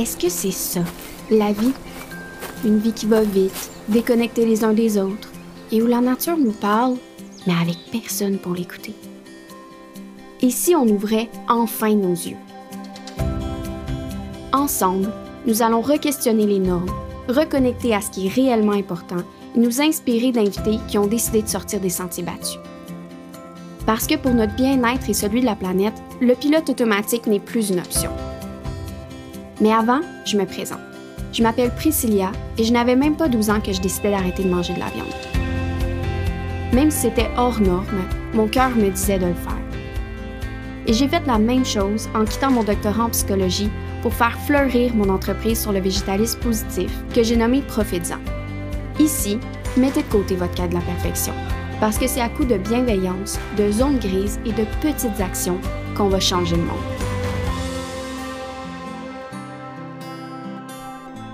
Est-ce que c'est ça, la vie? Une vie qui va vite, déconnectée les uns des autres, et où la nature nous parle, mais avec personne pour l'écouter. Et si on ouvrait enfin nos yeux? Ensemble, nous allons re-questionner les normes, reconnecter à ce qui est réellement important et nous inspirer d'invités qui ont décidé de sortir des sentiers battus. Parce que pour notre bien-être et celui de la planète, le pilote automatique n'est plus une option. Mais avant, je me présente. Je m'appelle Priscilla et je n'avais même pas 12 ans que je décidais d'arrêter de manger de la viande. Même si c'était hors norme, mon cœur me disait de le faire. Et j'ai fait la même chose en quittant mon doctorat en psychologie pour faire fleurir mon entreprise sur le végétalisme positif que j'ai nommé Profitsan. Ici, mettez de côté votre cas de la perfection, parce que c'est à coup de bienveillance, de zones grises et de petites actions qu'on va changer le monde.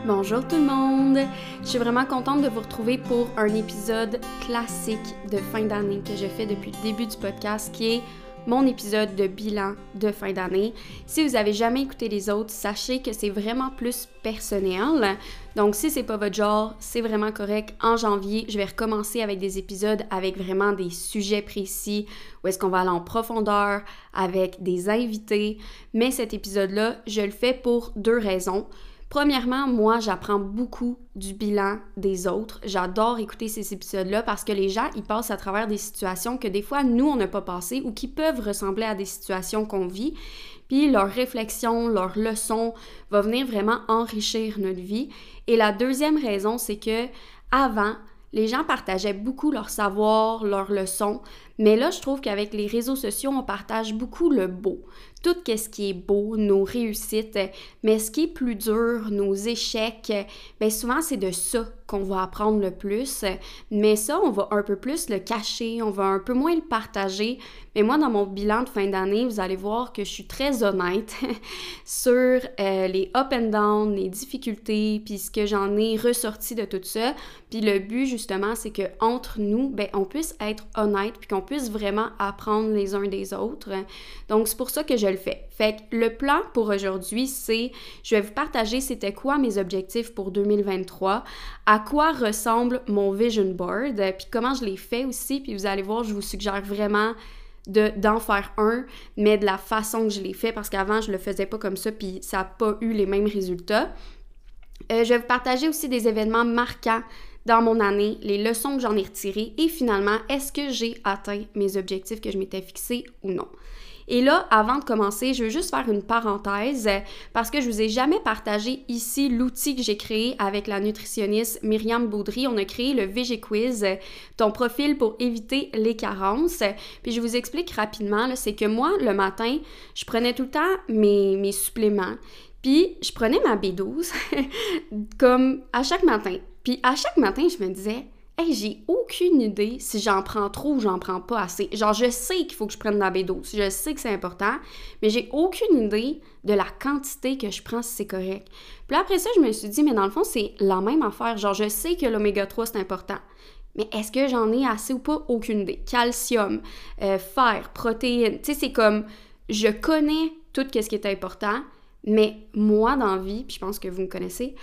Bonjour tout le monde! Je suis vraiment contente de vous retrouver pour un épisode classique de fin d'année que je fais depuis le début du podcast qui est mon épisode de bilan de fin d'année. Si vous avez jamais écouté les autres, sachez que c'est vraiment plus personnel. Donc si c'est pas votre genre, c'est vraiment correct. En janvier, je vais recommencer avec des épisodes avec vraiment des sujets précis où est-ce qu'on va aller en profondeur avec des invités. Mais cet épisode-là, je le fais pour deux raisons. Premièrement, moi, j'apprends beaucoup du bilan des autres. J'adore écouter ces épisodes-là parce que les gens, ils passent à travers des situations que des fois, nous, on n'a pas passé ou qui peuvent ressembler à des situations qu'on vit. Puis leur réflexion, leur leçon va venir vraiment enrichir notre vie. Et la deuxième raison, c'est que avant, les gens partageaient beaucoup leur savoir, leurs leçons, mais là, je trouve qu'avec les réseaux sociaux, on partage beaucoup le beau tout ce qui est beau, nos réussites, mais ce qui est plus dur, nos échecs, bien souvent c'est de ça qu'on va apprendre le plus, mais ça on va un peu plus le cacher, on va un peu moins le partager. Mais moi dans mon bilan de fin d'année, vous allez voir que je suis très honnête sur euh, les up and down, les difficultés, puis ce que j'en ai ressorti de tout ça. Puis le but justement, c'est que entre nous, ben on puisse être honnête, puis qu'on puisse vraiment apprendre les uns des autres. Donc c'est pour ça que je fait. Fait que le plan pour aujourd'hui, c'est je vais vous partager c'était quoi mes objectifs pour 2023, à quoi ressemble mon vision board, puis comment je l'ai fait aussi, puis vous allez voir, je vous suggère vraiment d'en faire un, mais de la façon que je l'ai fait, parce qu'avant, je le faisais pas comme ça, puis ça n'a pas eu les mêmes résultats. Euh, je vais vous partager aussi des événements marquants dans mon année, les leçons que j'en ai retirées et finalement, est-ce que j'ai atteint mes objectifs que je m'étais fixés ou non. Et là, avant de commencer, je veux juste faire une parenthèse parce que je vous ai jamais partagé ici l'outil que j'ai créé avec la nutritionniste Myriam Baudry. On a créé le VG Quiz, ton profil pour éviter les carences. Puis je vous explique rapidement, c'est que moi, le matin, je prenais tout le temps mes, mes suppléments. Puis je prenais ma B12 comme à chaque matin. Puis à chaque matin, je me disais, Hey, j'ai aucune idée si j'en prends trop ou j'en prends pas assez. Genre, je sais qu'il faut que je prenne de la B12, je sais que c'est important, mais j'ai aucune idée de la quantité que je prends si c'est correct. Puis après ça, je me suis dit, mais dans le fond, c'est la même affaire. Genre, je sais que l'oméga 3, c'est important. Mais est-ce que j'en ai assez ou pas? Aucune idée. Calcium, euh, fer, protéines. Tu sais, c'est comme, je connais tout ce qui est important, mais moi, dans la vie, puis je pense que vous me connaissez,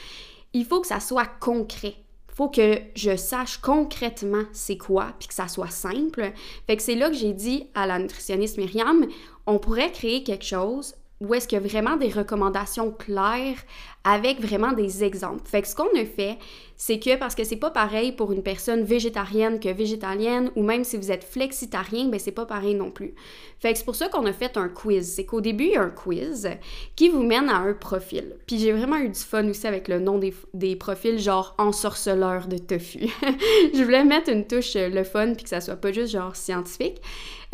il faut que ça soit concret faut que je sache concrètement c'est quoi, puis que ça soit simple. Fait que c'est là que j'ai dit à la nutritionniste Myriam, on pourrait créer quelque chose où est-ce qu'il y a vraiment des recommandations claires avec vraiment des exemples. Fait que ce qu'on a fait, c'est que parce que c'est pas pareil pour une personne végétarienne que végétalienne ou même si vous êtes flexitarien, ben c'est pas pareil non plus. Fait que c'est pour ça qu'on a fait un quiz. C'est qu'au début, il y a un quiz qui vous mène à un profil. Puis j'ai vraiment eu du fun aussi avec le nom des, des profils genre ensorceleur de tofu. Je voulais mettre une touche euh, le fun puis que ça soit pas juste genre scientifique.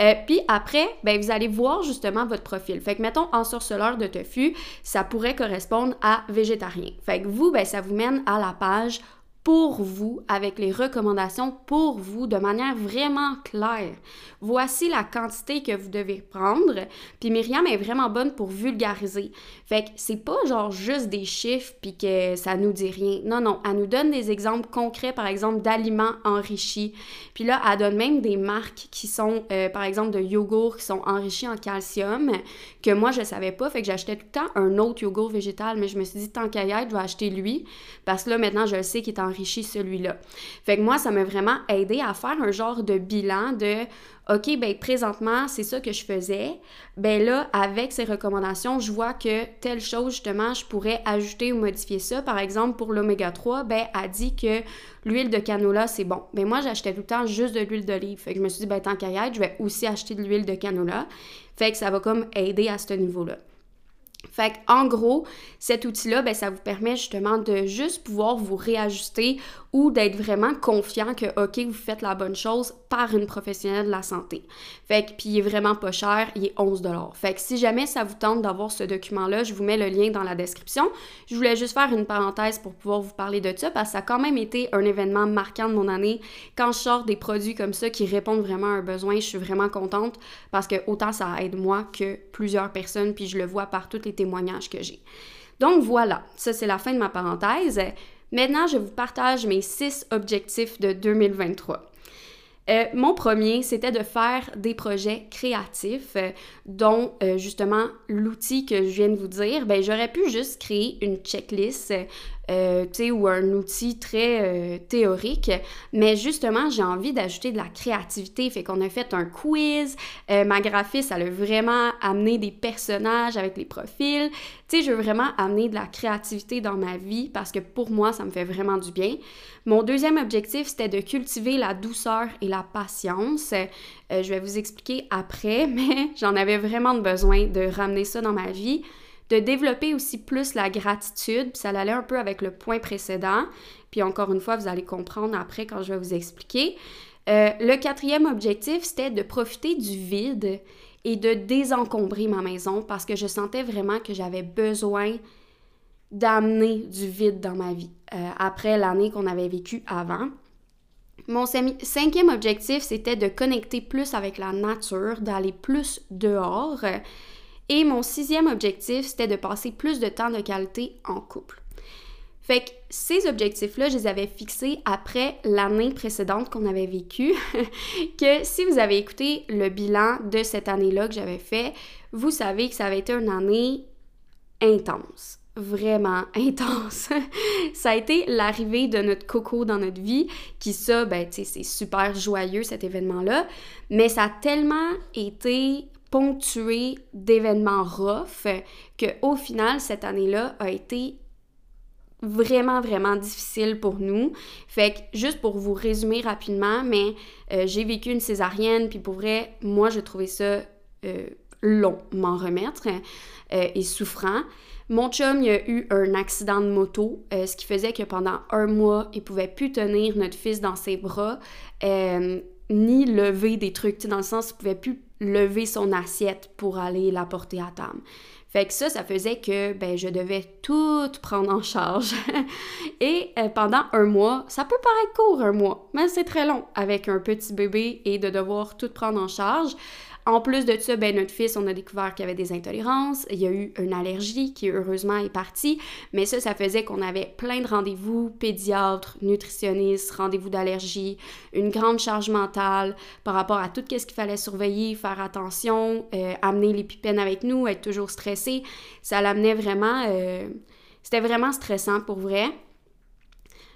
Euh, puis après, ben, vous allez voir justement votre profil. Fait que mettons ensorceleur de tofu, ça pourrait correspondre à végétarien. Fait que vous, ben, ça vous mène à la page pour vous, avec les recommandations pour vous de manière vraiment claire. Voici la quantité que vous devez prendre. Puis Myriam est vraiment bonne pour vulgariser. Fait que c'est pas genre juste des chiffres puis que ça nous dit rien. Non, non, elle nous donne des exemples concrets, par exemple, d'aliments enrichis. Puis là, elle donne même des marques qui sont, euh, par exemple, de yogourt qui sont enrichis en calcium, que moi, je savais pas. Fait que j'achetais tout le temps un autre yogourt végétal, mais je me suis dit, tant qu'à y être, je vais acheter lui. Parce que là, maintenant, je sais qu'il est enrichi celui-là. Fait que moi, ça m'a vraiment aidé à faire un genre de bilan de OK, ben présentement, c'est ça que je faisais. Ben là, avec ces recommandations, je vois que telle chose, justement, je pourrais ajouter ou modifier ça. Par exemple, pour l'oméga 3, ben, elle dit que l'huile de canola, c'est bon. Ben moi, j'achetais tout le temps juste de l'huile d'olive. Je me suis dit, ben tant qu'à y être, je vais aussi acheter de l'huile de canola. Fait que ça va comme aider à ce niveau-là. Fait en gros, cet outil-là, ben, ça vous permet justement de juste pouvoir vous réajuster ou d'être vraiment confiant que, OK, vous faites la bonne chose par une professionnelle de la santé. Fait que, puis il est vraiment pas cher, il est 11 Fait que si jamais ça vous tente d'avoir ce document-là, je vous mets le lien dans la description. Je voulais juste faire une parenthèse pour pouvoir vous parler de ça parce que ça a quand même été un événement marquant de mon année. Quand je sors des produits comme ça qui répondent vraiment à un besoin, je suis vraiment contente parce que autant ça aide moi que plusieurs personnes, puis je le vois par tous les témoignages que j'ai. Donc voilà, ça c'est la fin de ma parenthèse. Maintenant, je vous partage mes six objectifs de 2023. Euh, mon premier, c'était de faire des projets créatifs, euh, dont euh, justement l'outil que je viens de vous dire. Ben, j'aurais pu juste créer une checklist euh, ou un outil très euh, théorique. Mais justement, j'ai envie d'ajouter de la créativité. Fait qu'on a fait un quiz. Euh, ma graphiste, elle a vraiment amené des personnages avec les profils. Tu sais, je veux vraiment amener de la créativité dans ma vie parce que pour moi, ça me fait vraiment du bien. Mon deuxième objectif, c'était de cultiver la douceur et la patience. je vais vous expliquer après, mais j'en avais vraiment besoin de ramener ça dans ma vie de développer aussi plus la gratitude, puis ça allait un peu avec le point précédent, puis encore une fois, vous allez comprendre après quand je vais vous expliquer. Euh, le quatrième objectif, c'était de profiter du vide et de désencombrer ma maison parce que je sentais vraiment que j'avais besoin d'amener du vide dans ma vie euh, après l'année qu'on avait vécue avant. Mon cinquième objectif, c'était de connecter plus avec la nature, d'aller plus dehors et mon sixième objectif, c'était de passer plus de temps de qualité en couple. Fait que ces objectifs-là, je les avais fixés après l'année précédente qu'on avait vécue. que si vous avez écouté le bilan de cette année-là que j'avais fait, vous savez que ça avait été une année intense. Vraiment intense. ça a été l'arrivée de notre coco dans notre vie, qui ça, ben, tu sais, c'est super joyeux cet événement-là, mais ça a tellement été ponctué d'événements rough que au final cette année-là a été vraiment vraiment difficile pour nous. Fait que juste pour vous résumer rapidement, mais euh, j'ai vécu une césarienne puis pour vrai, moi j'ai trouvé ça euh, long m'en remettre euh, et souffrant. Mon chum, il a eu un accident de moto, ce qui faisait que pendant un mois, il pouvait plus tenir notre fils dans ses bras, ni lever des trucs, dans le sens, il pouvait plus lever son assiette pour aller la porter à table. Fait que ça, ça faisait que ben, je devais tout prendre en charge. et euh, pendant un mois, ça peut paraître court un mois, mais c'est très long avec un petit bébé et de devoir tout prendre en charge. En plus de ça, ben, notre fils, on a découvert qu'il y avait des intolérances. Il y a eu une allergie qui, heureusement, est partie. Mais ça, ça faisait qu'on avait plein de rendez-vous, pédiatre, nutritionniste, rendez-vous d'allergie, une grande charge mentale par rapport à tout ce qu'il fallait surveiller, faire attention, euh, amener les pipènes avec nous, être toujours stressé. Ça l'amenait vraiment... Euh, c'était vraiment stressant pour vrai.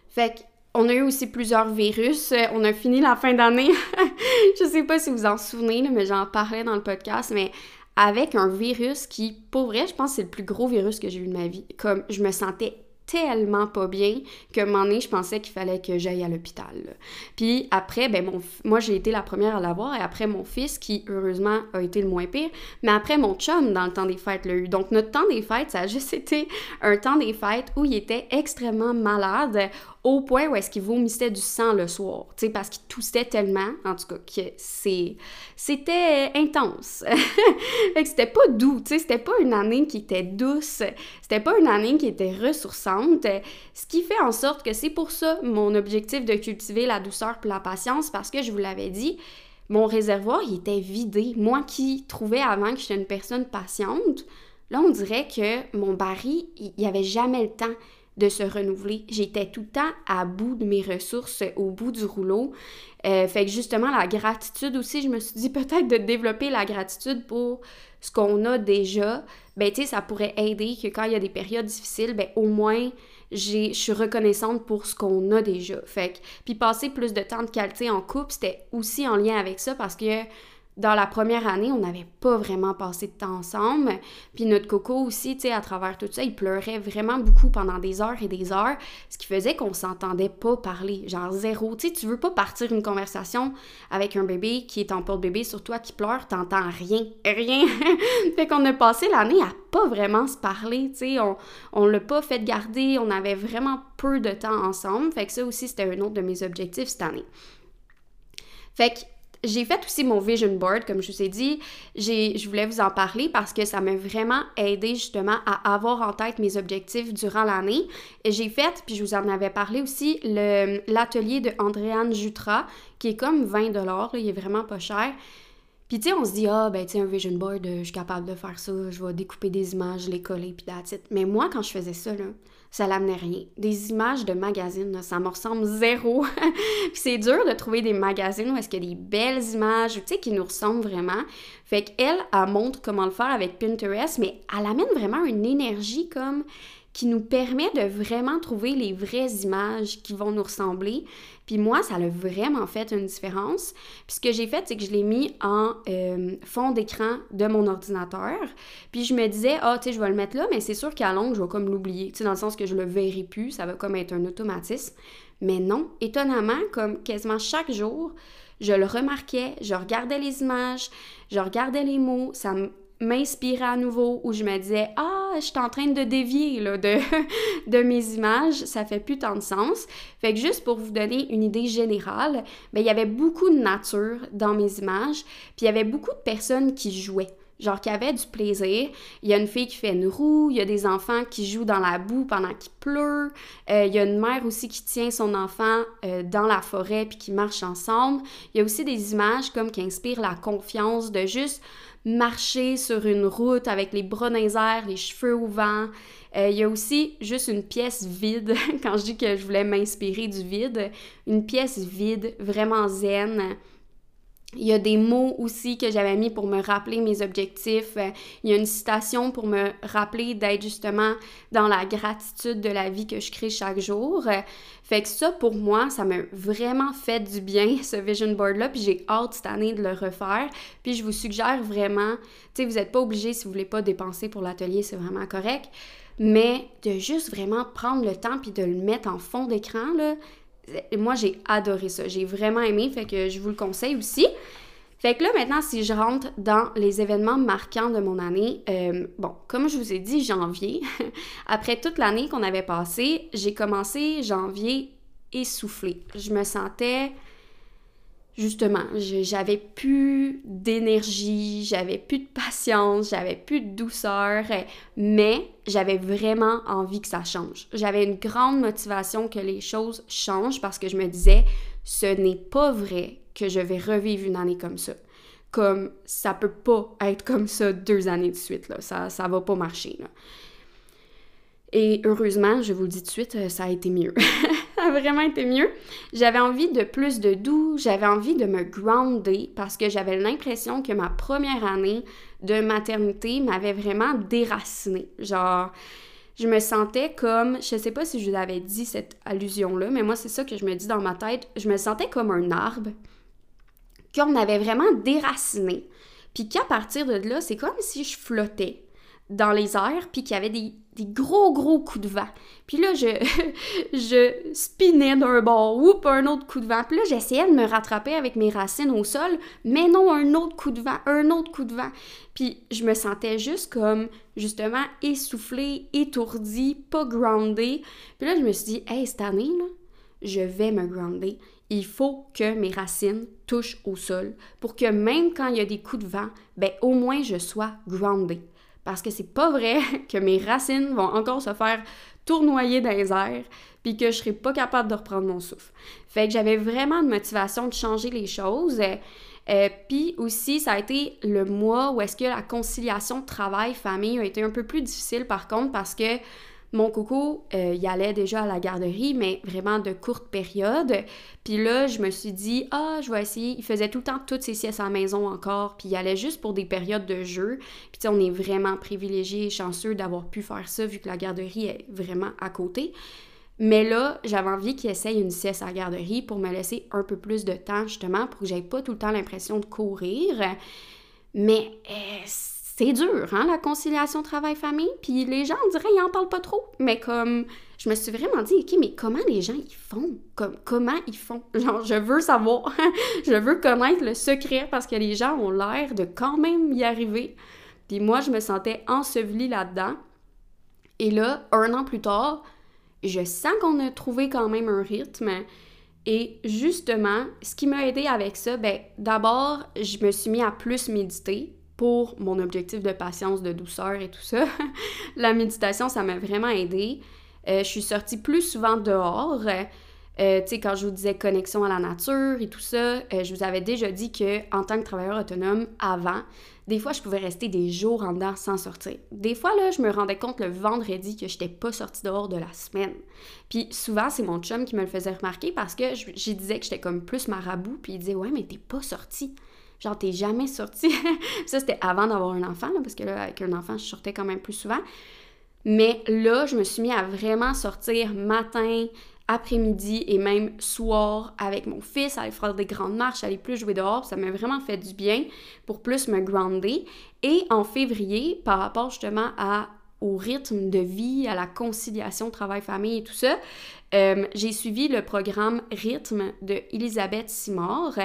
Fait que on a eu aussi plusieurs virus. Euh, on a fini la fin d'année. je sais pas si vous en souvenez, mais j'en parlais dans le podcast, mais avec un virus qui, pour vrai, je pense que c'est le plus gros virus que j'ai eu de ma vie. Comme je me sentais tellement pas bien que un moment donné, je pensais qu'il fallait que j'aille à l'hôpital. Puis après, ben mon, moi j'ai été la première à l'avoir et après mon fils qui heureusement a été le moins pire, mais après mon chum dans le temps des fêtes l'a eu. Donc notre temps des fêtes, ça a juste été un temps des fêtes où il était extrêmement malade au point où est-ce qu'il vomissait du sang le soir, tu sais, parce qu'il toussait tellement, en tout cas, que c'est... C'était intense. fait que c'était pas doux, tu sais, c'était pas une année qui était douce, c'était pas une année qui était ressourçante, ce qui fait en sorte que c'est pour ça mon objectif de cultiver la douceur puis la patience, parce que je vous l'avais dit, mon réservoir, il était vidé. Moi qui trouvais avant que j'étais une personne patiente, là, on dirait que mon baril, il n'y avait jamais le temps de se renouveler. J'étais tout le temps à bout de mes ressources, au bout du rouleau. Euh, fait que justement, la gratitude aussi, je me suis dit peut-être de développer la gratitude pour ce qu'on a déjà. Ben, tu sais, ça pourrait aider que quand il y a des périodes difficiles, ben, au moins, je suis reconnaissante pour ce qu'on a déjà. Fait que, puis passer plus de temps de qualité en couple, c'était aussi en lien avec ça parce que dans la première année, on n'avait pas vraiment passé de temps ensemble. Puis notre coco aussi, tu sais, à travers tout ça, il pleurait vraiment beaucoup pendant des heures et des heures, ce qui faisait qu'on s'entendait pas parler, genre zéro. Tu sais, tu veux pas partir une conversation avec un bébé qui est en porte-bébé sur toi qui pleure, t'entends rien, rien. fait qu'on a passé l'année à pas vraiment se parler, tu sais, on, on l'a pas fait garder, on avait vraiment peu de temps ensemble. Fait que ça aussi, c'était un autre de mes objectifs cette année. Fait que j'ai fait aussi mon vision board, comme je vous ai dit. Je voulais vous en parler parce que ça m'a vraiment aidé justement à avoir en tête mes objectifs durant l'année. J'ai fait, puis je vous en avais parlé aussi, l'atelier de Andréane Jutra, qui est comme 20 là, il est vraiment pas cher. Puis tu sais, on se dit, ah, ben tu sais, un vision board, euh, je suis capable de faire ça, je vais découper des images, les coller, puis that's Mais moi, quand je faisais ça, là, ça l'amenait rien. Des images de magazines, ça me ressemble zéro. puis c'est dur de trouver des magazines où est-ce qu'il y a des belles images, tu sais, qui nous ressemblent vraiment. Fait qu'elle, elle montre comment le faire avec Pinterest, mais elle amène vraiment une énergie comme qui nous permet de vraiment trouver les vraies images qui vont nous ressembler. Puis moi, ça a vraiment fait une différence. Puis ce que j'ai fait, c'est que je l'ai mis en euh, fond d'écran de mon ordinateur. Puis je me disais, ah, tu sais, je vais le mettre là, mais c'est sûr qu'à long, je vais comme l'oublier. Tu sais, dans le sens que je le verrai plus, ça va comme être un automatisme. Mais non, étonnamment, comme quasiment chaque jour, je le remarquais, je regardais les images, je regardais les mots, ça me m'inspirer à nouveau, où je me disais Ah, je suis en train de dévier là, de, de mes images, ça fait plus tant de sens. Fait que juste pour vous donner une idée générale, ben, il y avait beaucoup de nature dans mes images, puis il y avait beaucoup de personnes qui jouaient genre qui avaient du plaisir. Il y a une fille qui fait une roue, il y a des enfants qui jouent dans la boue pendant qu'il pleut, euh, il y a une mère aussi qui tient son enfant euh, dans la forêt puis qui marche ensemble. Il y a aussi des images comme qui inspirent la confiance de juste marcher sur une route avec les bras dans les les cheveux au vent. Euh, il y a aussi juste une pièce vide, quand je dis que je voulais m'inspirer du vide, une pièce vide, vraiment zen. Il y a des mots aussi que j'avais mis pour me rappeler mes objectifs. Il y a une citation pour me rappeler d'être justement dans la gratitude de la vie que je crée chaque jour. Fait que ça, pour moi, ça m'a vraiment fait du bien, ce vision board-là. Puis j'ai hâte cette année de le refaire. Puis je vous suggère vraiment, tu sais, vous n'êtes pas obligé si vous voulez pas dépenser pour l'atelier, c'est vraiment correct. Mais de juste vraiment prendre le temps puis de le mettre en fond d'écran, moi, j'ai adoré ça. J'ai vraiment aimé, fait que je vous le conseille aussi. Fait que là, maintenant, si je rentre dans les événements marquants de mon année, euh, bon, comme je vous ai dit, janvier, après toute l'année qu'on avait passée, j'ai commencé janvier essoufflée. Je me sentais justement, j'avais plus d'énergie, j'avais plus de patience, j'avais plus de douceur, mais j'avais vraiment envie que ça change. J'avais une grande motivation que les choses changent parce que je me disais, ce n'est pas vrai que je vais revivre une année comme ça. Comme ça peut pas être comme ça deux années de suite, là. Ça, ça va pas marcher. Et heureusement, je vous le dis tout de suite, ça a été mieux. ça a vraiment été mieux. J'avais envie de plus de doux, j'avais envie de me grounder parce que j'avais l'impression que ma première année de maternité m'avait vraiment déracinée. Genre, je me sentais comme, je sais pas si je vous avais dit cette allusion-là, mais moi c'est ça que je me dis dans ma tête, je me sentais comme un arbre qu'on avait vraiment déraciné. Puis qu'à partir de là, c'est comme si je flottais dans les airs, puis qu'il y avait des, gros, gros coups de vent. Puis là, je, je spinais d'un bord, ou un autre coup de vent. Puis là, j'essayais de me rattraper avec mes racines au sol, mais non, un autre coup de vent, un autre coup de vent. Puis je me sentais juste comme, justement, essoufflée, étourdie, pas groundée. Puis là, je me suis dit, hey, cette année, je vais me grounder. Il faut que mes racines touchent au sol pour que même quand il y a des coups de vent, ben au moins je sois groundée. Parce que c'est pas vrai que mes racines vont encore se faire tournoyer dans les airs puis que je serai pas capable de reprendre mon souffle. Fait que j'avais vraiment de motivation de changer les choses. Euh, puis aussi, ça a été le mois où est-ce que la conciliation travail-famille a été un peu plus difficile par contre parce que mon coco, euh, il allait déjà à la garderie, mais vraiment de courte période. Puis là, je me suis dit, ah, je vais essayer. Il faisait tout le temps toutes ses siestes à la maison encore, puis il allait juste pour des périodes de jeu. Puis tu on est vraiment privilégiés et chanceux d'avoir pu faire ça vu que la garderie est vraiment à côté. Mais là, j'avais envie qu'il essaye une sieste à la garderie pour me laisser un peu plus de temps, justement, pour que j'aie pas tout le temps l'impression de courir. Mais euh, c'est dur, hein, la conciliation travail-famille. Puis les gens, on dirait, ils en parlent pas trop. Mais comme, je me suis vraiment dit, OK, mais comment les gens, ils font? Comme, comment ils font? Genre, je veux savoir. je veux connaître le secret parce que les gens ont l'air de quand même y arriver. Puis moi, je me sentais ensevelie là-dedans. Et là, un an plus tard, je sens qu'on a trouvé quand même un rythme. Et justement, ce qui m'a aidé avec ça, ben d'abord, je me suis mis à plus méditer pour mon objectif de patience, de douceur et tout ça. la méditation, ça m'a vraiment aidé. Euh, je suis sortie plus souvent dehors. Euh, tu sais, quand je vous disais connexion à la nature et tout ça, euh, je vous avais déjà dit que en tant que travailleur autonome, avant, des fois, je pouvais rester des jours en dedans sans sortir. Des fois, là, je me rendais compte le vendredi que je n'étais pas sortie dehors de la semaine. Puis souvent, c'est mon chum qui me le faisait remarquer parce que je, disais que j'étais comme plus marabout, puis il disait « Ouais, mais t'es pas sortie. » Genre, t'es jamais sortie. ça, c'était avant d'avoir un enfant, parce que là, avec un enfant, je sortais quand même plus souvent. Mais là, je me suis mis à vraiment sortir matin, après-midi et même soir avec mon fils, aller faire des grandes marches, aller plus jouer dehors. Ça m'a vraiment fait du bien pour plus me grounder. Et en février, par rapport justement à au rythme de vie, à la conciliation travail-famille et tout ça, euh, j'ai suivi le programme Rythme de Elisabeth Simard,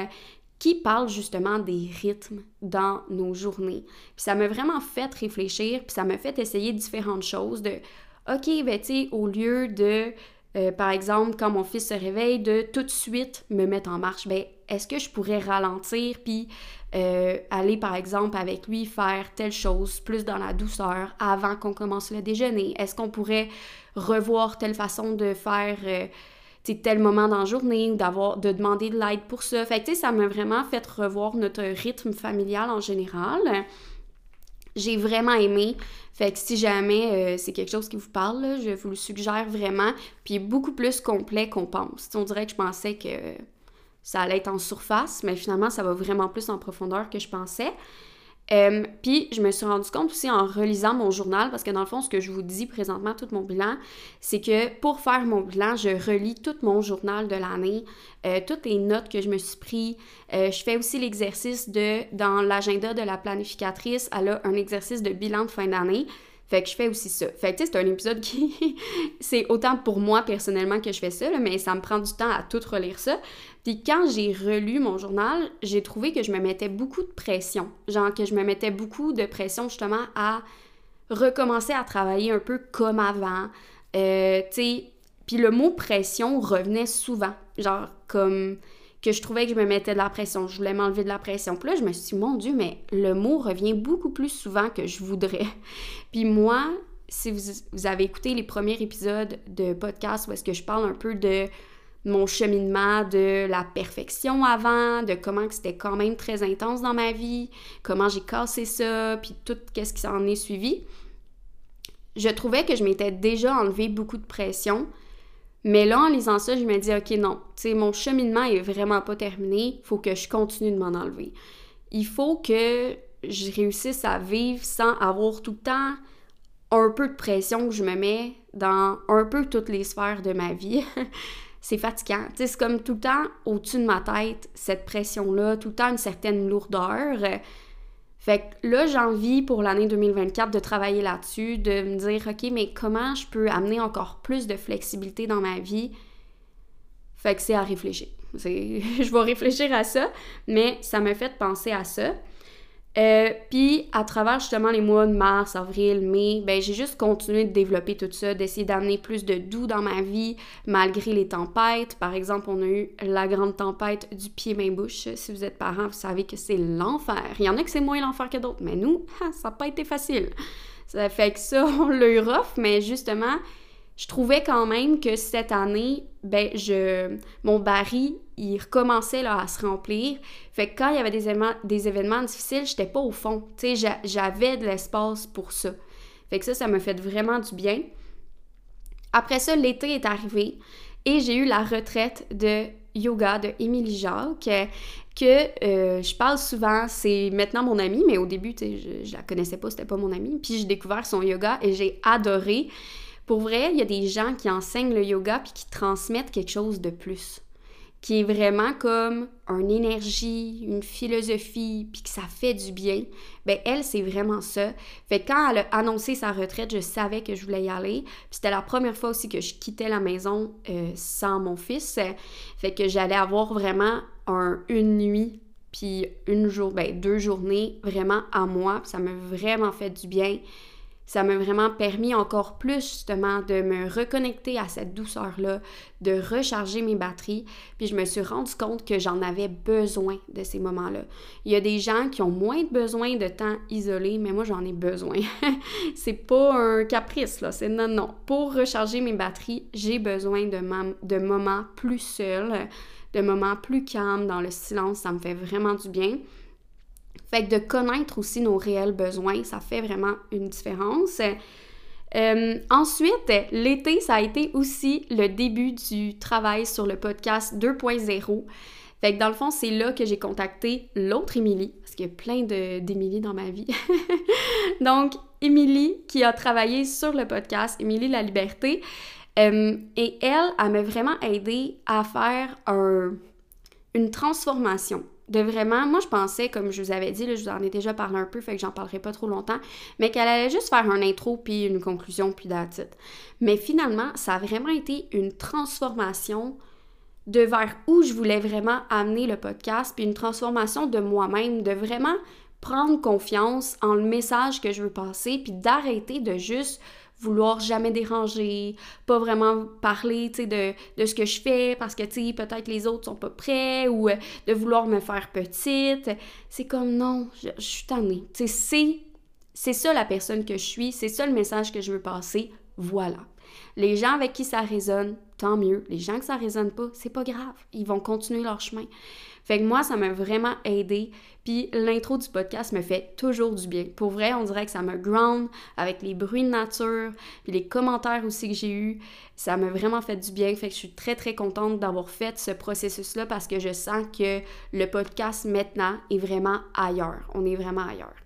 qui parle justement des rythmes dans nos journées. Puis ça m'a vraiment fait réfléchir, puis ça m'a fait essayer différentes choses de OK, ben tu sais, au lieu de euh, par exemple, quand mon fils se réveille, de tout de suite me mettre en marche, ben est-ce que je pourrais ralentir puis euh, aller par exemple avec lui faire telle chose plus dans la douceur avant qu'on commence le déjeuner? Est-ce qu'on pourrait revoir telle façon de faire euh, tel moment dans la journée ou d'avoir de demander de l'aide pour ça. Fait que ça m'a vraiment fait revoir notre rythme familial en général. J'ai vraiment aimé. Fait que si jamais euh, c'est quelque chose qui vous parle, je vous le suggère vraiment. Puis beaucoup plus complet qu'on pense. on dirait que je pensais que ça allait être en surface, mais finalement, ça va vraiment plus en profondeur que je pensais. Euh, puis je me suis rendu compte aussi en relisant mon journal, parce que dans le fond, ce que je vous dis présentement, tout mon bilan, c'est que pour faire mon bilan, je relis tout mon journal de l'année, euh, toutes les notes que je me suis pris. Euh, je fais aussi l'exercice de, dans l'agenda de la planificatrice, elle a un exercice de bilan de fin d'année. Fait que je fais aussi ça. Fait que, tu sais, c'est un épisode qui. c'est autant pour moi personnellement que je fais ça, mais ça me prend du temps à tout relire ça. Puis quand j'ai relu mon journal, j'ai trouvé que je me mettais beaucoup de pression. Genre que je me mettais beaucoup de pression justement à recommencer à travailler un peu comme avant. Euh, tu sais, puis le mot pression revenait souvent. Genre comme que je trouvais que je me mettais de la pression, je voulais m'enlever de la pression. Puis là, je me suis dit, mon Dieu, mais le mot revient beaucoup plus souvent que je voudrais. Puis moi, si vous, avez écouté les premiers épisodes de podcast où est-ce que je parle un peu de mon cheminement de la perfection avant, de comment c'était quand même très intense dans ma vie, comment j'ai cassé ça, puis tout ce qui s'en est suivi. Je trouvais que je m'étais déjà enlevé beaucoup de pression, mais là, en lisant ça, je me dis, OK, non, tu sais, mon cheminement est vraiment pas terminé, faut que je continue de m'en enlever. Il faut que je réussisse à vivre sans avoir tout le temps un peu de pression que je me mets dans un peu toutes les sphères de ma vie. c'est fatigant. Tu sais, c'est comme tout le temps au-dessus de ma tête, cette pression-là, tout le temps une certaine lourdeur. Fait que là, j'ai envie pour l'année 2024 de travailler là-dessus, de me dire, OK, mais comment je peux amener encore plus de flexibilité dans ma vie? Fait que c'est à réfléchir. je vais réfléchir à ça, mais ça m'a fait penser à ça. Euh, puis à travers justement les mois de mars, avril, mai, ben j'ai juste continué de développer tout ça, d'essayer d'amener plus de doux dans ma vie malgré les tempêtes. Par exemple, on a eu la grande tempête du pied-main-bouche. Si vous êtes parent, vous savez que c'est l'enfer. Il y en a que c'est moins l'enfer que d'autres, mais nous, ça n'a pas été facile. Ça fait que ça, on l'a eu rough, mais justement, je trouvais quand même que cette année, ben, je, mon baril, il recommençait là, à se remplir. Fait que quand il y avait des événements, des événements difficiles, j'étais pas au fond. Tu sais, j'avais de l'espace pour ça. Fait que ça, ça m'a fait vraiment du bien. Après ça, l'été est arrivé et j'ai eu la retraite de yoga de Émilie Jacques que euh, je parle souvent, c'est maintenant mon amie, mais au début, je, je la connaissais pas, c'était pas mon amie. Puis j'ai découvert son yoga et j'ai adoré. Pour vrai, il y a des gens qui enseignent le yoga puis qui transmettent quelque chose de plus qui est vraiment comme une énergie, une philosophie, puis que ça fait du bien, ben elle, c'est vraiment ça. Fait que quand elle a annoncé sa retraite, je savais que je voulais y aller. Puis c'était la première fois aussi que je quittais la maison euh, sans mon fils. Fait que j'allais avoir vraiment un, une nuit, puis une jour, ben deux journées vraiment à moi. Ça m'a vraiment fait du bien ça m'a vraiment permis encore plus justement de me reconnecter à cette douceur-là, de recharger mes batteries. Puis je me suis rendu compte que j'en avais besoin de ces moments-là. Il y a des gens qui ont moins de besoin de temps isolé, mais moi j'en ai besoin. c'est pas un caprice là, c'est non non. Pour recharger mes batteries, j'ai besoin de, de moments plus seuls, de moments plus calmes dans le silence. Ça me fait vraiment du bien. Fait que de connaître aussi nos réels besoins, ça fait vraiment une différence. Euh, ensuite, l'été, ça a été aussi le début du travail sur le podcast 2.0. Fait que dans le fond, c'est là que j'ai contacté l'autre Émilie, parce qu'il y a plein d'Émilie dans ma vie. Donc, Émilie qui a travaillé sur le podcast, Émilie La Liberté. Euh, et elle, elle m'a vraiment aidé à faire une transformation de vraiment, moi je pensais, comme je vous avais dit, là, je vous en ai déjà parlé un peu, fait que j'en parlerai pas trop longtemps, mais qu'elle allait juste faire un intro, puis une conclusion, puis titre. Mais finalement, ça a vraiment été une transformation de vers où je voulais vraiment amener le podcast, puis une transformation de moi-même, de vraiment prendre confiance en le message que je veux passer, puis d'arrêter de juste vouloir jamais déranger, pas vraiment parler, tu sais, de, de, ce que je fais parce que, tu sais, peut-être les autres sont pas prêts ou euh, de vouloir me faire petite. C'est comme, non, je, suis tannée. Tu sais, c'est ça la personne que je suis, c'est ça le message que je veux passer, voilà. Les gens avec qui ça résonne, tant mieux. Les gens que ça résonne pas, c'est pas grave. Ils vont continuer leur chemin. Fait que moi, ça m'a vraiment aidé. Puis l'intro du podcast me fait toujours du bien. Pour vrai, on dirait que ça me ground avec les bruits de nature, puis les commentaires aussi que j'ai eus. Ça m'a vraiment fait du bien. Fait que je suis très, très contente d'avoir fait ce processus-là parce que je sens que le podcast maintenant est vraiment ailleurs. On est vraiment ailleurs.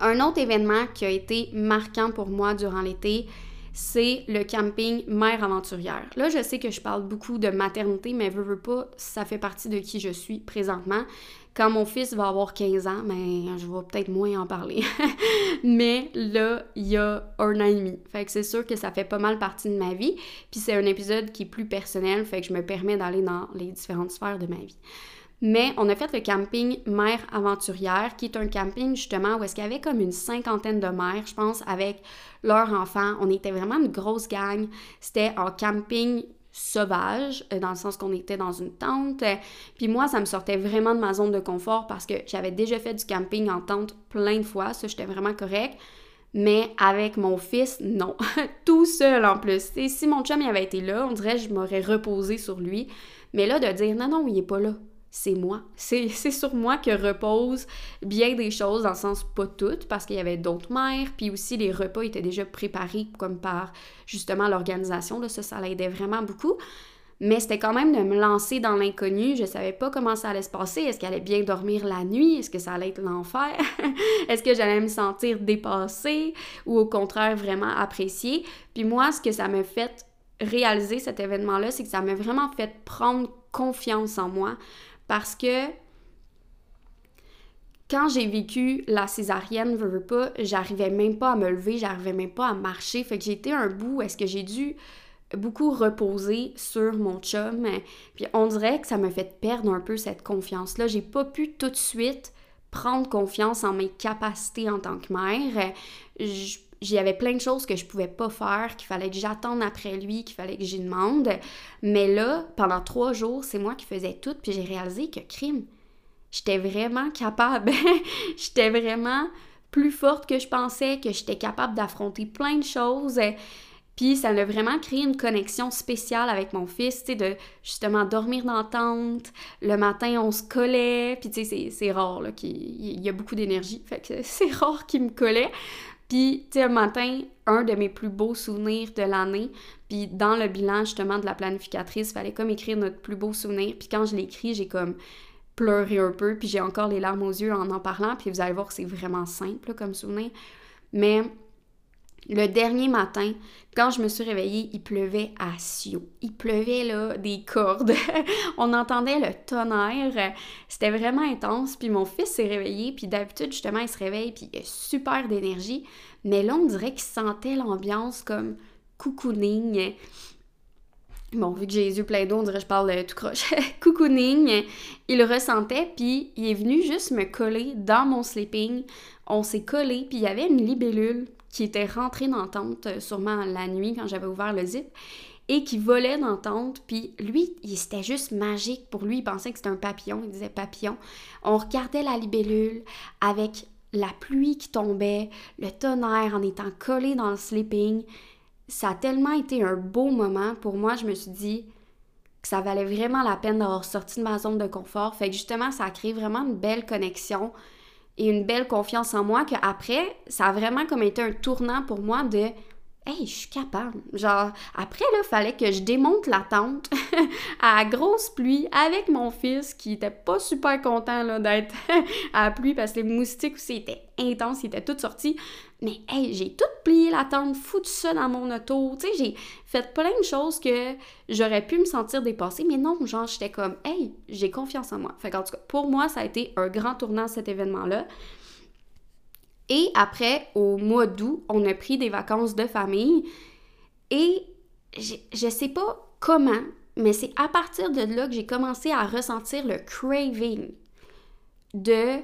Un autre événement qui a été marquant pour moi durant l'été, c'est le camping Mère aventurière. Là, je sais que je parle beaucoup de maternité, mais veux, veux pas, ça fait partie de qui je suis présentement. Quand mon fils va avoir 15 ans, mais je vais peut-être moins en parler. mais là, il y a un an et demi. Fait que c'est sûr que ça fait pas mal partie de ma vie. Puis c'est un épisode qui est plus personnel, fait que je me permets d'aller dans les différentes sphères de ma vie. Mais on a fait le camping Mère Aventurière, qui est un camping justement où est-ce qu'il y avait comme une cinquantaine de mères, je pense, avec leurs enfants. On était vraiment une grosse gang. C'était un camping sauvage, euh, dans le sens qu'on était dans une tente. Puis moi, ça me sortait vraiment de ma zone de confort parce que j'avais déjà fait du camping en tente plein de fois. Ça, j'étais vraiment correct. Mais avec mon fils, non. Tout seul en plus. Et si mon chum il avait été là, on dirait que je m'aurais reposé sur lui. Mais là, de dire non, non, il est pas là c'est moi. C'est sur moi que reposent bien des choses, dans le sens pas toutes, parce qu'il y avait d'autres mères, puis aussi les repas étaient déjà préparés comme par justement l'organisation, ça, ça l'aidait vraiment beaucoup. Mais c'était quand même de me lancer dans l'inconnu. Je savais pas comment ça allait se passer. Est-ce qu'elle allait bien dormir la nuit? Est-ce que ça allait être l'enfer? Est-ce que j'allais me sentir dépassée ou au contraire vraiment appréciée? Puis moi, ce que ça m'a fait réaliser cet événement-là, c'est que ça m'a vraiment fait prendre confiance en moi parce que quand j'ai vécu la césarienne, veux, veux pas, j'arrivais même pas à me lever, j'arrivais même pas à marcher. Fait que été un bout, est-ce que j'ai dû beaucoup reposer sur mon chum? Puis on dirait que ça m'a fait perdre un peu cette confiance-là. J'ai pas pu tout de suite prendre confiance en mes capacités en tant que mère. J'y plein de choses que je pouvais pas faire, qu'il fallait que j'attende après lui, qu'il fallait que j'y demande. Mais là, pendant trois jours, c'est moi qui faisais tout, puis j'ai réalisé que crime, j'étais vraiment capable. j'étais vraiment plus forte que je pensais, que j'étais capable d'affronter plein de choses. Puis ça a vraiment créé une connexion spéciale avec mon fils, tu sais, de justement dormir dans la tente. Le matin, on se collait. Puis tu sais, c'est rare, là, qu'il y a beaucoup d'énergie. Fait que c'est rare qu'il me collait. Puis, tu sais, un matin, un de mes plus beaux souvenirs de l'année, puis dans le bilan, justement, de la planificatrice, il fallait comme écrire notre plus beau souvenir. Puis quand je l'ai écrit, j'ai comme pleuré un peu, puis j'ai encore les larmes aux yeux en en parlant, puis vous allez voir que c'est vraiment simple comme souvenir. Mais le dernier matin, quand je me suis réveillée, il pleuvait à Sio. Il pleuvait là des cordes. On entendait le tonnerre. C'était vraiment intense. Puis mon fils s'est réveillé. Puis d'habitude, justement, il se réveille. Puis il a super d'énergie. Mais là, on dirait qu'il sentait l'ambiance comme cocooning. Bon, vu que j'ai les yeux pleins d'eau, on dirait que je parle tout croche. Cocooning, il ressentait, puis il est venu juste me coller dans mon sleeping. On s'est collé, puis il y avait une libellule qui était rentrée dans la tente, euh, sûrement la nuit quand j'avais ouvert le zip, et qui volait dans la tente, puis lui, c'était juste magique pour lui, il pensait que c'était un papillon, il disait papillon. On regardait la libellule avec la pluie qui tombait, le tonnerre en étant collé dans le sleeping, ça a tellement été un beau moment. Pour moi, je me suis dit que ça valait vraiment la peine d'avoir sorti de ma zone de confort. Fait que justement, ça a créé vraiment une belle connexion et une belle confiance en moi qu'après, ça a vraiment comme été un tournant pour moi de Hey, je suis capable. Genre, après, là, fallait que je démonte la tente à grosse pluie avec mon fils qui était pas super content d'être à la pluie parce que les moustiques aussi étaient intenses, ils étaient toutes sortis. Mais hey, j'ai tout plié la tente, foutu ça dans mon auto. Tu sais, j'ai fait plein de choses que j'aurais pu me sentir dépassée, mais non, genre, j'étais comme, hey, j'ai confiance en moi. Fait qu'en tout cas, pour moi, ça a été un grand tournant cet événement-là. Et après, au mois d'août, on a pris des vacances de famille. Et je, je sais pas comment, mais c'est à partir de là que j'ai commencé à ressentir le craving de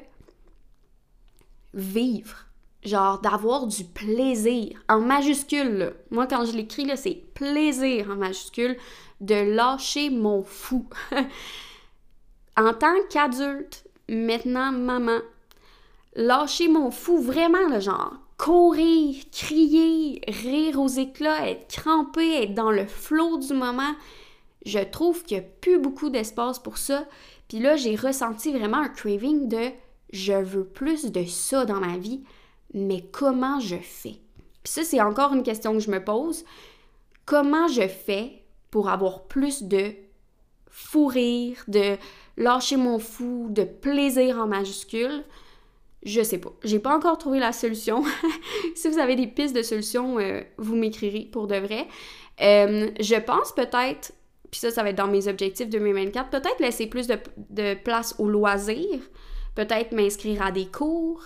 vivre. Genre d'avoir du plaisir en majuscule. Moi, quand je l'écris, c'est plaisir en majuscule de lâcher mon fou. en tant qu'adulte, maintenant maman, lâcher mon fou vraiment, le genre courir, crier, rire aux éclats, être crampé, être dans le flot du moment. Je trouve qu'il n'y a plus beaucoup d'espace pour ça. Puis là, j'ai ressenti vraiment un craving de je veux plus de ça dans ma vie, mais comment je fais? Puis ça, c'est encore une question que je me pose. Comment je fais pour avoir plus de fou rire, de lâcher mon fou, de plaisir en majuscule? Je sais pas. J'ai pas encore trouvé la solution. si vous avez des pistes de solutions, euh, vous m'écrirez pour de vrai. Euh, je pense peut-être, puis ça, ça va être dans mes objectifs 2024, peut-être laisser plus de, de place au loisir, peut-être m'inscrire à des cours.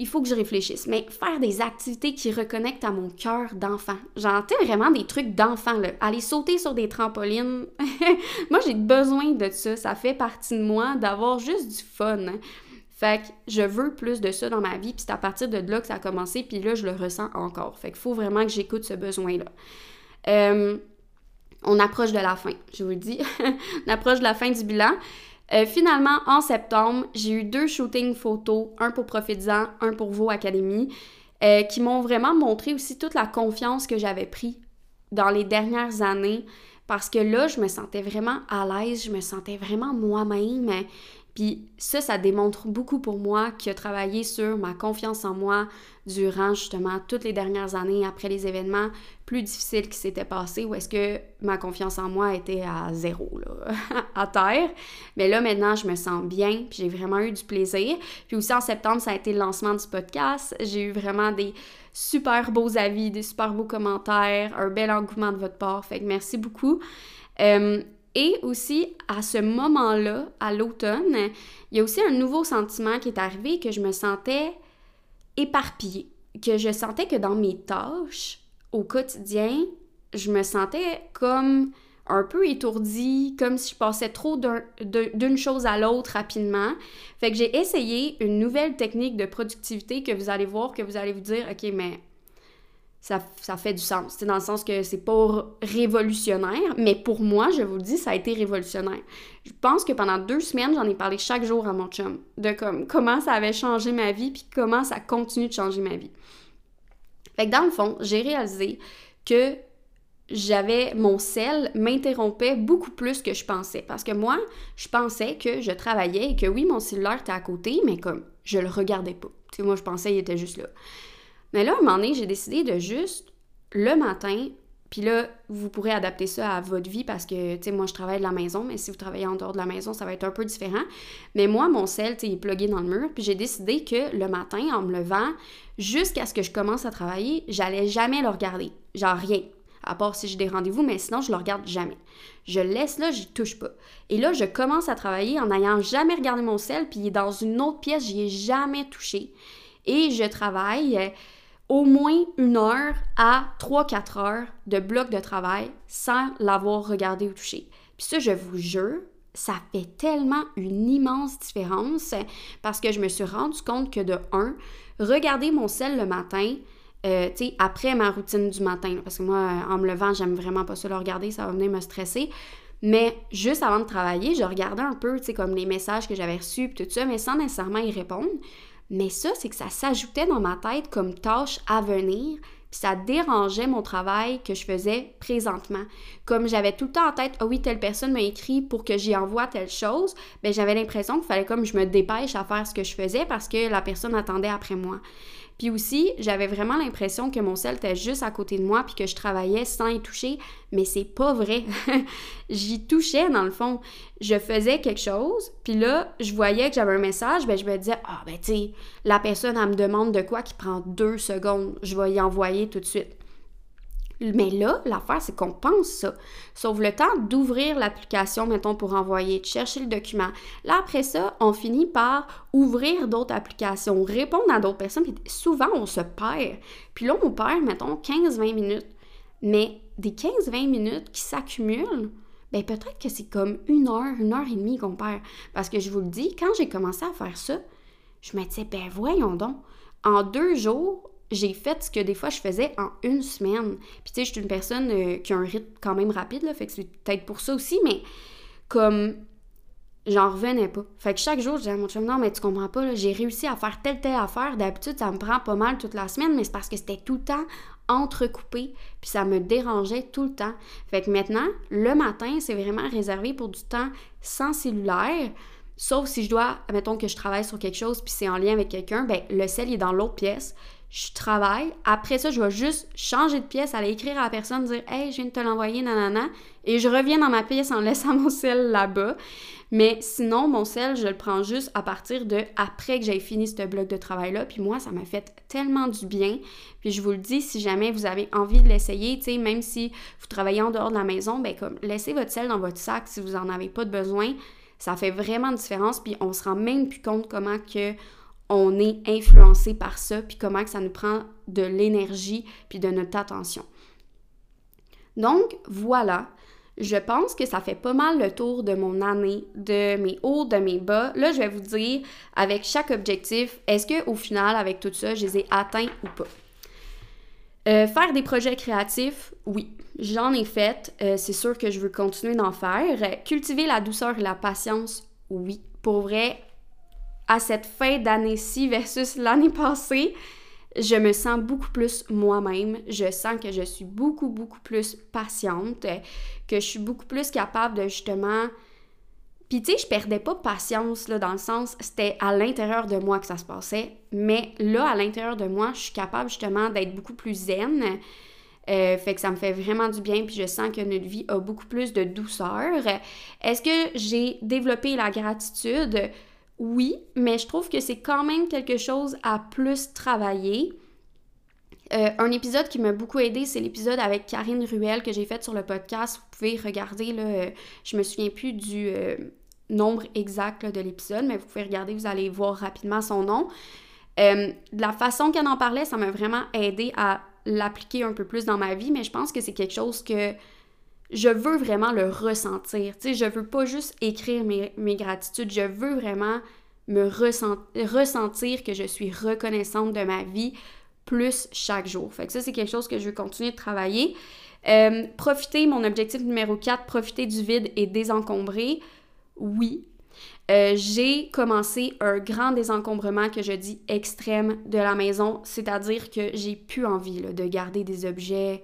Il faut que je réfléchisse. Mais faire des activités qui reconnectent à mon cœur d'enfant. J'entends vraiment des trucs d'enfant, là. Aller sauter sur des trampolines. moi, j'ai besoin de ça. Ça fait partie de moi d'avoir juste du fun. Fait que je veux plus de ça dans ma vie, puis c'est à partir de là que ça a commencé, puis là, je le ressens encore. Fait qu'il faut vraiment que j'écoute ce besoin-là. Euh, on approche de la fin, je vous le dis. on approche de la fin du bilan. Euh, finalement, en septembre, j'ai eu deux shootings photos, un pour Profitisant, un pour Vos Académie, euh, qui m'ont vraiment montré aussi toute la confiance que j'avais pris dans les dernières années. Parce que là, je me sentais vraiment à l'aise, je me sentais vraiment moi-même. Puis ça, ça démontre beaucoup pour moi qui a travaillé sur ma confiance en moi durant justement toutes les dernières années après les événements plus difficiles qui s'étaient passés où est-ce que ma confiance en moi était à zéro, à terre. Mais là, maintenant, je me sens bien, puis j'ai vraiment eu du plaisir. Puis aussi en septembre, ça a été le lancement du podcast. J'ai eu vraiment des super beaux avis, des super beaux commentaires, un bel engouement de votre part. Fait que merci beaucoup. Euh, et aussi, à ce moment-là, à l'automne, il y a aussi un nouveau sentiment qui est arrivé que je me sentais éparpillée, que je sentais que dans mes tâches au quotidien, je me sentais comme un peu étourdie, comme si je passais trop d'une chose à l'autre rapidement. Fait que j'ai essayé une nouvelle technique de productivité que vous allez voir, que vous allez vous dire, OK, mais ça, ça fait du sens. C'est dans le sens que c'est pas révolutionnaire, mais pour moi, je vous le dis, ça a été révolutionnaire. Je pense que pendant deux semaines, j'en ai parlé chaque jour à mon chum de comme, comment ça avait changé ma vie, puis comment ça continue de changer ma vie. Fait que dans le fond, j'ai réalisé que j'avais mon sel m'interrompait beaucoup plus que je pensais. Parce que moi, je pensais que je travaillais et que oui, mon cellulaire était à côté, mais comme je le regardais pas. Moi, je pensais qu'il était juste là. Mais là, à un moment donné, j'ai décidé de juste, le matin, puis là, vous pourrez adapter ça à votre vie parce que, tu sais, moi, je travaille de la maison, mais si vous travaillez en dehors de la maison, ça va être un peu différent. Mais moi, mon sel, tu sais, il est plugué dans le mur, puis j'ai décidé que le matin, en me levant, jusqu'à ce que je commence à travailler, j'allais jamais le regarder. Genre rien à part si j'ai des rendez-vous, mais sinon, je le regarde jamais. Je laisse là, j'y touche pas. Et là, je commence à travailler en n'ayant jamais regardé mon sel, puis il est dans une autre pièce, j'y ai jamais touché. Et je travaille euh, au moins une heure à 3-4 heures de bloc de travail sans l'avoir regardé ou touché. Puis ça, je vous jure, ça fait tellement une immense différence parce que je me suis rendu compte que de un, regarder mon sel le matin, euh, tu sais, après ma routine du matin, parce que moi, en me levant, j'aime vraiment pas ça le regarder, ça va venir me stresser. Mais juste avant de travailler, je regardais un peu, tu sais, comme les messages que j'avais reçus, tout ça, mais sans nécessairement y répondre. Mais ça, c'est que ça s'ajoutait dans ma tête comme tâche à venir, puis ça dérangeait mon travail que je faisais présentement. Comme j'avais tout le temps en tête, ah oui, telle personne m'a écrit pour que j'y envoie telle chose, ben j'avais l'impression qu'il fallait comme je me dépêche à faire ce que je faisais parce que la personne attendait après moi. Puis aussi, j'avais vraiment l'impression que mon sel était juste à côté de moi puis que je travaillais sans y toucher, mais c'est pas vrai. J'y touchais dans le fond. Je faisais quelque chose, puis là, je voyais que j'avais un message, ben je me disais "Ah ben tu la personne elle me demande de quoi qui prend deux secondes, je vais y envoyer tout de suite." Mais là, l'affaire, c'est qu'on pense ça. Sauf le temps d'ouvrir l'application, mettons, pour envoyer, de chercher le document. Là, après ça, on finit par ouvrir d'autres applications, répondre à d'autres personnes. Puis souvent, on se perd. Puis là, on perd, mettons, 15-20 minutes. Mais des 15-20 minutes qui s'accumulent, ben peut-être que c'est comme une heure, une heure et demie qu'on perd. Parce que je vous le dis, quand j'ai commencé à faire ça, je me disais, ben voyons donc, en deux jours, j'ai fait ce que des fois je faisais en une semaine. Puis tu sais, je suis une personne euh, qui a un rythme quand même rapide, là, fait que c'est peut-être pour ça aussi, mais comme j'en revenais pas. Fait que chaque jour, je disais à mon chum, non, mais tu comprends pas, j'ai réussi à faire telle, telle affaire. D'habitude, ça me prend pas mal toute la semaine, mais c'est parce que c'était tout le temps entrecoupé, puis ça me dérangeait tout le temps. Fait que maintenant, le matin, c'est vraiment réservé pour du temps sans cellulaire. Sauf si je dois, mettons que je travaille sur quelque chose, puis c'est en lien avec quelqu'un, ben le sel est dans l'autre pièce je travaille. Après ça, je vais juste changer de pièce, aller écrire à la personne, dire Hey, je viens de te l'envoyer, nanana. Et je reviens dans ma pièce en laissant mon sel là-bas. Mais sinon, mon sel, je le prends juste à partir de après que j'ai fini ce bloc de travail-là. Puis moi, ça m'a fait tellement du bien. Puis je vous le dis, si jamais vous avez envie de l'essayer, tu sais, même si vous travaillez en dehors de la maison, ben comme laissez votre sel dans votre sac si vous n'en avez pas de besoin. Ça fait vraiment une différence. Puis on se rend même plus compte comment que on est influencé par ça, puis comment que ça nous prend de l'énergie, puis de notre attention. Donc, voilà. Je pense que ça fait pas mal le tour de mon année, de mes hauts, de mes bas. Là, je vais vous dire, avec chaque objectif, est-ce que au final, avec tout ça, je les ai atteints ou pas? Euh, faire des projets créatifs, oui, j'en ai fait. Euh, c'est sûr que je veux continuer d'en faire. Cultiver la douceur et la patience, oui. Pour vrai, à cette fin d'année-ci versus l'année passée, je me sens beaucoup plus moi-même. Je sens que je suis beaucoup, beaucoup plus patiente, que je suis beaucoup plus capable de justement. Puis tu sais, je perdais pas patience là, dans le sens, c'était à l'intérieur de moi que ça se passait. Mais là, à l'intérieur de moi, je suis capable justement d'être beaucoup plus zen. Euh, fait que ça me fait vraiment du bien, puis je sens que notre vie a beaucoup plus de douceur. Est-ce que j'ai développé la gratitude? Oui, mais je trouve que c'est quand même quelque chose à plus travailler. Euh, un épisode qui m'a beaucoup aidé, c'est l'épisode avec Karine Ruel que j'ai fait sur le podcast. Vous pouvez regarder, là, euh, je me souviens plus du euh, nombre exact de l'épisode, mais vous pouvez regarder, vous allez voir rapidement son nom. de la façon qu'elle en parlait, ça m'a vraiment aidé à l'appliquer un peu plus dans ma vie, mais je pense que c'est quelque chose que je veux vraiment le ressentir. Tu sais, je veux pas juste écrire mes, gratitudes, je veux vraiment me ressentir que je suis reconnaissante de ma vie plus chaque jour. Fait que ça, c'est quelque chose que je veux continuer de travailler. Euh, profiter, mon objectif numéro 4, profiter du vide et désencombrer. Oui. Euh, j'ai commencé un grand désencombrement que je dis extrême de la maison, c'est-à-dire que j'ai plus envie de garder des objets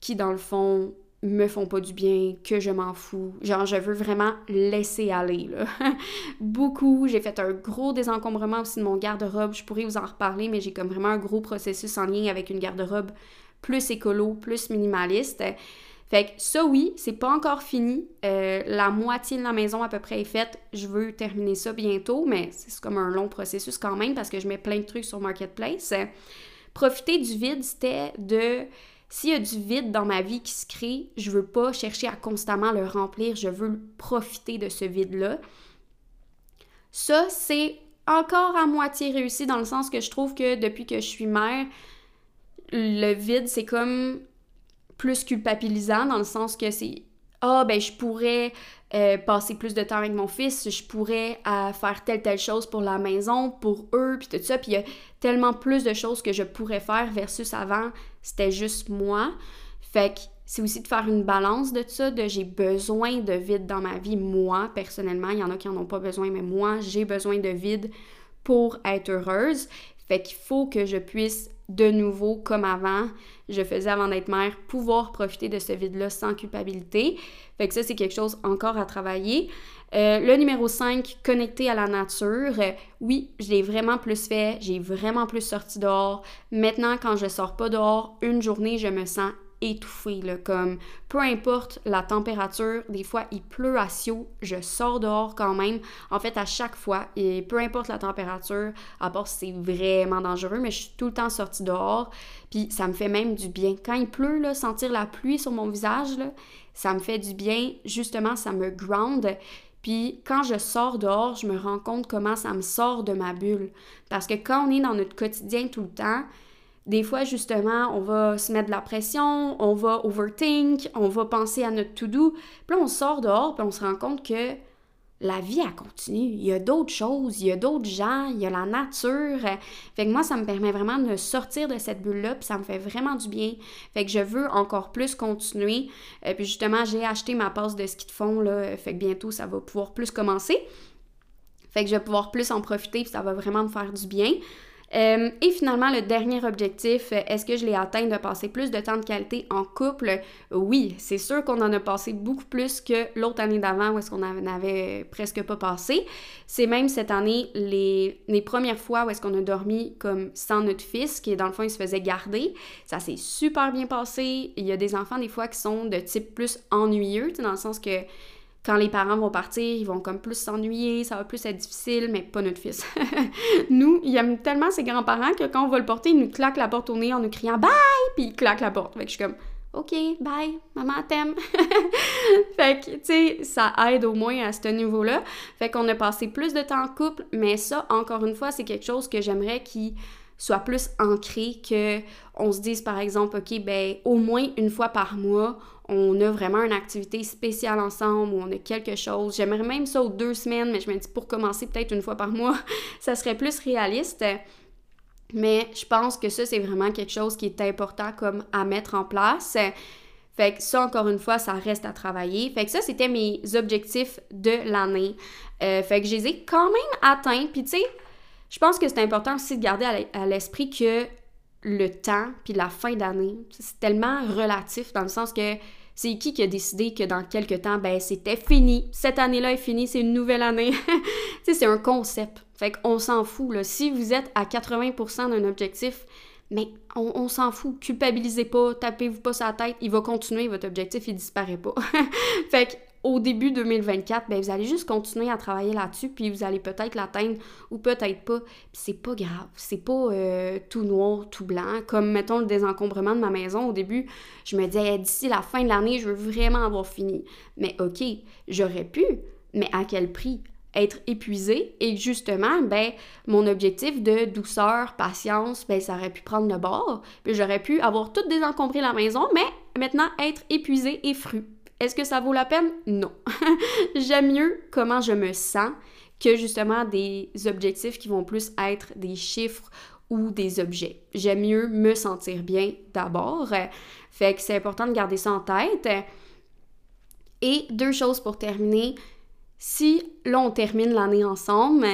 qui, dans le fond, me font pas du bien, que je m'en fous. Genre, je veux vraiment laisser aller, là. Beaucoup. J'ai fait un gros désencombrement aussi de mon garde-robe. Je pourrais vous en reparler, mais j'ai comme vraiment un gros processus en lien avec une garde-robe plus écolo, plus minimaliste. Fait que ça, oui, c'est pas encore fini. Euh, la moitié de la maison à peu près est faite. Je veux terminer ça bientôt, mais c'est comme un long processus quand même parce que je mets plein de trucs sur Marketplace. Profiter du vide, c'était de s'il y a du vide dans ma vie qui se crée, je veux pas chercher à constamment le remplir, je veux profiter de ce vide-là. Ça, c'est encore à moitié réussi dans le sens que je trouve que depuis que je suis mère, le vide, c'est comme plus culpabilisant dans le sens que c'est ah ben je pourrais euh, passer plus de temps avec mon fils, je pourrais euh, faire telle telle chose pour la maison, pour eux, puis tout ça, puis il y a tellement plus de choses que je pourrais faire versus avant, c'était juste moi. Fait que c'est aussi de faire une balance de ça, de j'ai besoin de vide dans ma vie, moi, personnellement. Il y en a qui en ont pas besoin, mais moi, j'ai besoin de vide pour être heureuse. Fait qu'il faut que je puisse de nouveau, comme avant, je faisais avant d'être mère, pouvoir profiter de ce vide-là sans culpabilité. Fait que ça, c'est quelque chose encore à travailler. Euh, le numéro 5, connecter à la nature. oui, je l'ai vraiment plus fait, j'ai vraiment plus sorti dehors. Maintenant, quand je sors pas dehors, une journée, je me sens étouffée, comme peu importe la température, des fois il pleut à Sio, je sors dehors quand même. En fait, à chaque fois, et peu importe la température, à part si c'est vraiment dangereux, mais je suis tout le temps sortie dehors, puis ça me fait même du bien. Quand il pleut, là, sentir la pluie sur mon visage, ça me fait du bien, justement, ça me ground. Puis quand je sors dehors, je me rends compte comment ça me sort de ma bulle. Parce que quand on est dans notre quotidien tout le temps, des fois, justement, on va se mettre de la pression, on va overthink, on va penser à notre to-do. Puis là, on sort dehors, puis on se rend compte que la vie, a continue. Il y a d'autres choses, il y a d'autres gens, il y a la nature. Fait que moi, ça me permet vraiment de sortir de cette bulle-là, puis ça me fait vraiment du bien. Fait que je veux encore plus continuer. euh, puis justement, j'ai acheté ma passe de ski de fond, là. Fait que bientôt, ça va pouvoir plus commencer. Fait que je vais pouvoir plus en profiter, puis ça va vraiment me faire du bien. Euh, et finalement, le dernier objectif, euh, est-ce que je l'ai atteint de passer plus de temps de qualité en couple? Oui, c'est sûr qu'on en a passé beaucoup plus que l'autre année d'avant où est-ce qu'on presque pas passé. C'est même cette année les, les premières fois où est-ce qu'on a dormi comme sans notre fils, qui dans le fond, il se faisait garder. Ça s'est super bien passé. Il y a des enfants des fois qui sont de type plus ennuyeux, dans le sens que quand les parents vont partir, ils vont comme plus s'ennuyer, ça va plus être difficile, mais pas notre fils. nous, il aime tellement ses grands-parents que quand on va le porter, il nous claque la porte au nez en nous criant bye, puis il claque la porte. Fait que je suis comme OK, bye, maman t'aime. fait que, tu sais, ça aide au moins à ce niveau-là. Fait qu'on a passé plus de temps en couple, mais ça, encore une fois, c'est quelque chose que j'aimerais qui soit plus ancré que on se dise par exemple OK ben au moins une fois par mois on a vraiment une activité spéciale ensemble ou on a quelque chose. J'aimerais même ça aux deux semaines, mais je me dis pour commencer peut-être une fois par mois, ça serait plus réaliste. Mais je pense que ça, c'est vraiment quelque chose qui est important comme à mettre en place. Fait que ça, encore une fois, ça reste à travailler. Fait que ça, c'était mes objectifs de l'année. Euh, fait que je les ai quand même atteints. Puis tu sais, je pense que c'est important aussi de garder à l'esprit que le temps puis la fin d'année, c'est tellement relatif dans le sens que c'est qui qui a décidé que dans quelques temps, ben c'était fini? Cette année-là est finie, c'est une nouvelle année. c'est un concept. Fait qu'on s'en fout. Si vous êtes à 80% d'un objectif, mais on, on s'en fout. Culpabilisez pas, tapez-vous pas sa tête, il va continuer, votre objectif, il disparaît pas. fait que au début 2024, ben, vous allez juste continuer à travailler là-dessus, puis vous allez peut-être l'atteindre ou peut-être pas. Puis c'est pas grave, c'est pas euh, tout noir, tout blanc. Comme, mettons, le désencombrement de ma maison, au début, je me disais, d'ici la fin de l'année, je veux vraiment avoir fini. Mais ok, j'aurais pu, mais à quel prix? être épuisé et justement ben mon objectif de douceur, patience, ben ça aurait pu prendre le bord, puis j'aurais pu avoir tout désencombré la maison mais maintenant être épuisé et fru Est-ce que ça vaut la peine? Non. J'aime mieux comment je me sens que justement des objectifs qui vont plus être des chiffres ou des objets. J'aime mieux me sentir bien d'abord. Fait que c'est important de garder ça en tête. Et deux choses pour terminer. Si là on termine l'année ensemble,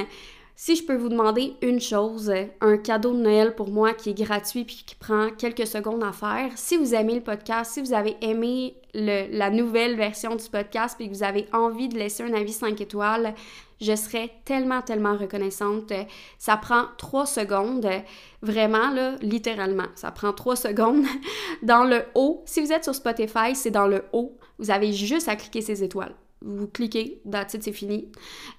si je peux vous demander une chose, un cadeau de Noël pour moi qui est gratuit puis qui prend quelques secondes à faire, si vous aimez le podcast, si vous avez aimé la nouvelle version du podcast puis que vous avez envie de laisser un avis 5 étoiles, je serais tellement, tellement reconnaissante. Ça prend trois secondes, vraiment, là, littéralement. Ça prend trois secondes. Dans le haut, si vous êtes sur Spotify, c'est dans le haut. Vous avez juste à cliquer ces étoiles. Vous cliquez, that's c'est fini.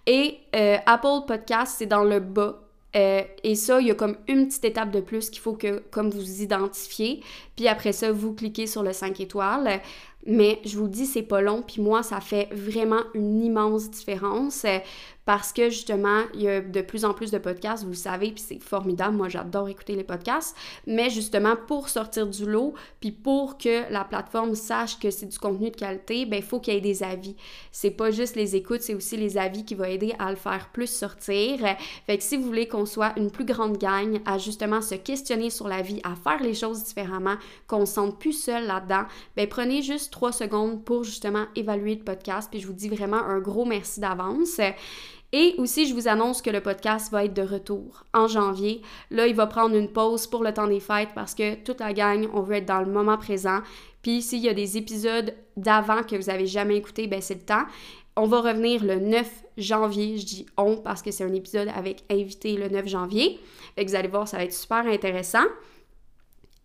Et euh, Apple Podcast, c'est dans le bas. Euh, et ça, il y a comme une petite étape de plus qu'il faut que, comme vous identifiez. Puis après ça, vous cliquez sur le 5 étoiles. Mais je vous dis, c'est pas long. Puis moi, ça fait vraiment une immense différence parce que justement, il y a de plus en plus de podcasts, vous le savez, puis c'est formidable. Moi, j'adore écouter les podcasts. Mais justement, pour sortir du lot, puis pour que la plateforme sache que c'est du contenu de qualité, ben il faut qu'il y ait des avis. C'est pas juste les écoutes, c'est aussi les avis qui vont aider à le faire plus sortir. Fait que si vous voulez qu'on soit une plus grande gagne à justement se questionner sur la vie, à faire les choses différemment, qu'on se sente plus seul là-dedans, ben prenez juste trois secondes pour justement évaluer le podcast. Puis je vous dis vraiment un gros merci d'avance. Et aussi, je vous annonce que le podcast va être de retour en janvier. Là, il va prendre une pause pour le temps des fêtes parce que toute la gang, on veut être dans le moment présent. Puis s'il y a des épisodes d'avant que vous avez jamais écouté, ben c'est le temps. On va revenir le 9 janvier, je dis on parce que c'est un épisode avec invité le 9 janvier. Fait vous allez voir, ça va être super intéressant.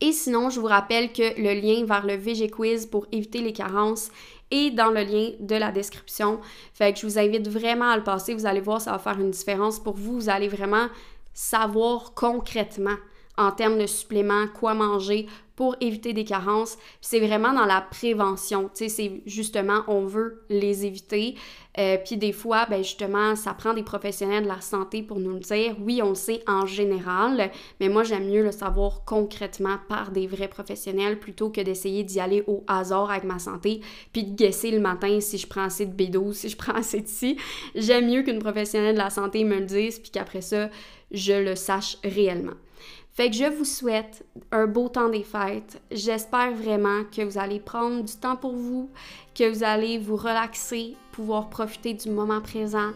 Et sinon, je vous rappelle que le lien vers le VG Quiz pour éviter les carences est dans le lien de la description. Fait que je vous invite vraiment à le passer. Vous allez voir, ça va faire une différence pour vous. Vous allez vraiment savoir concrètement en termes de suppléments, quoi manger pour éviter des carences. C'est vraiment dans la prévention. Tu sais, c'est justement, on veut les éviter. Euh, puis des fois, ben justement, ça prend des professionnels de la santé pour nous le dire. Oui, on le sait en général, mais moi, j'aime mieux le savoir concrètement par des vrais professionnels plutôt que d'essayer d'y aller au hasard avec ma santé, puis de guesser le matin si je prends assez de B12, si je prends assez de ci. J'aime mieux qu'une professionnelle de la santé me le dise, puis qu'après ça, je le sache réellement. Fait que je vous souhaite un beau temps des fêtes. J'espère vraiment que vous allez prendre du temps pour vous, que vous allez vous relaxer, pouvoir profiter du moment présent,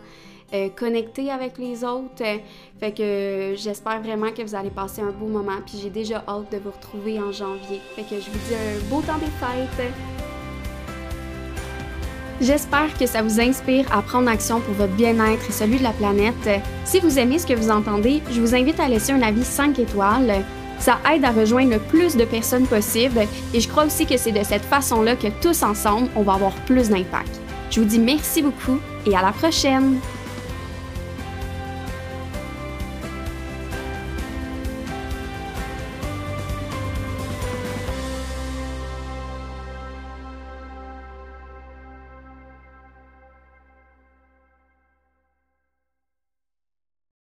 euh, connecter avec les autres. Fait que j'espère vraiment que vous allez passer un beau moment. Puis j'ai déjà hâte de vous retrouver en janvier. Fait que je vous dis un beau temps des fêtes. J'espère que ça vous inspire à prendre action pour votre bien-être et celui de la planète. Si vous aimez ce que vous entendez, je vous invite à laisser un avis 5 étoiles. Ça aide à rejoindre le plus de personnes possible et je crois aussi que c'est de cette façon-là que tous ensemble, on va avoir plus d'impact. Je vous dis merci beaucoup et à la prochaine!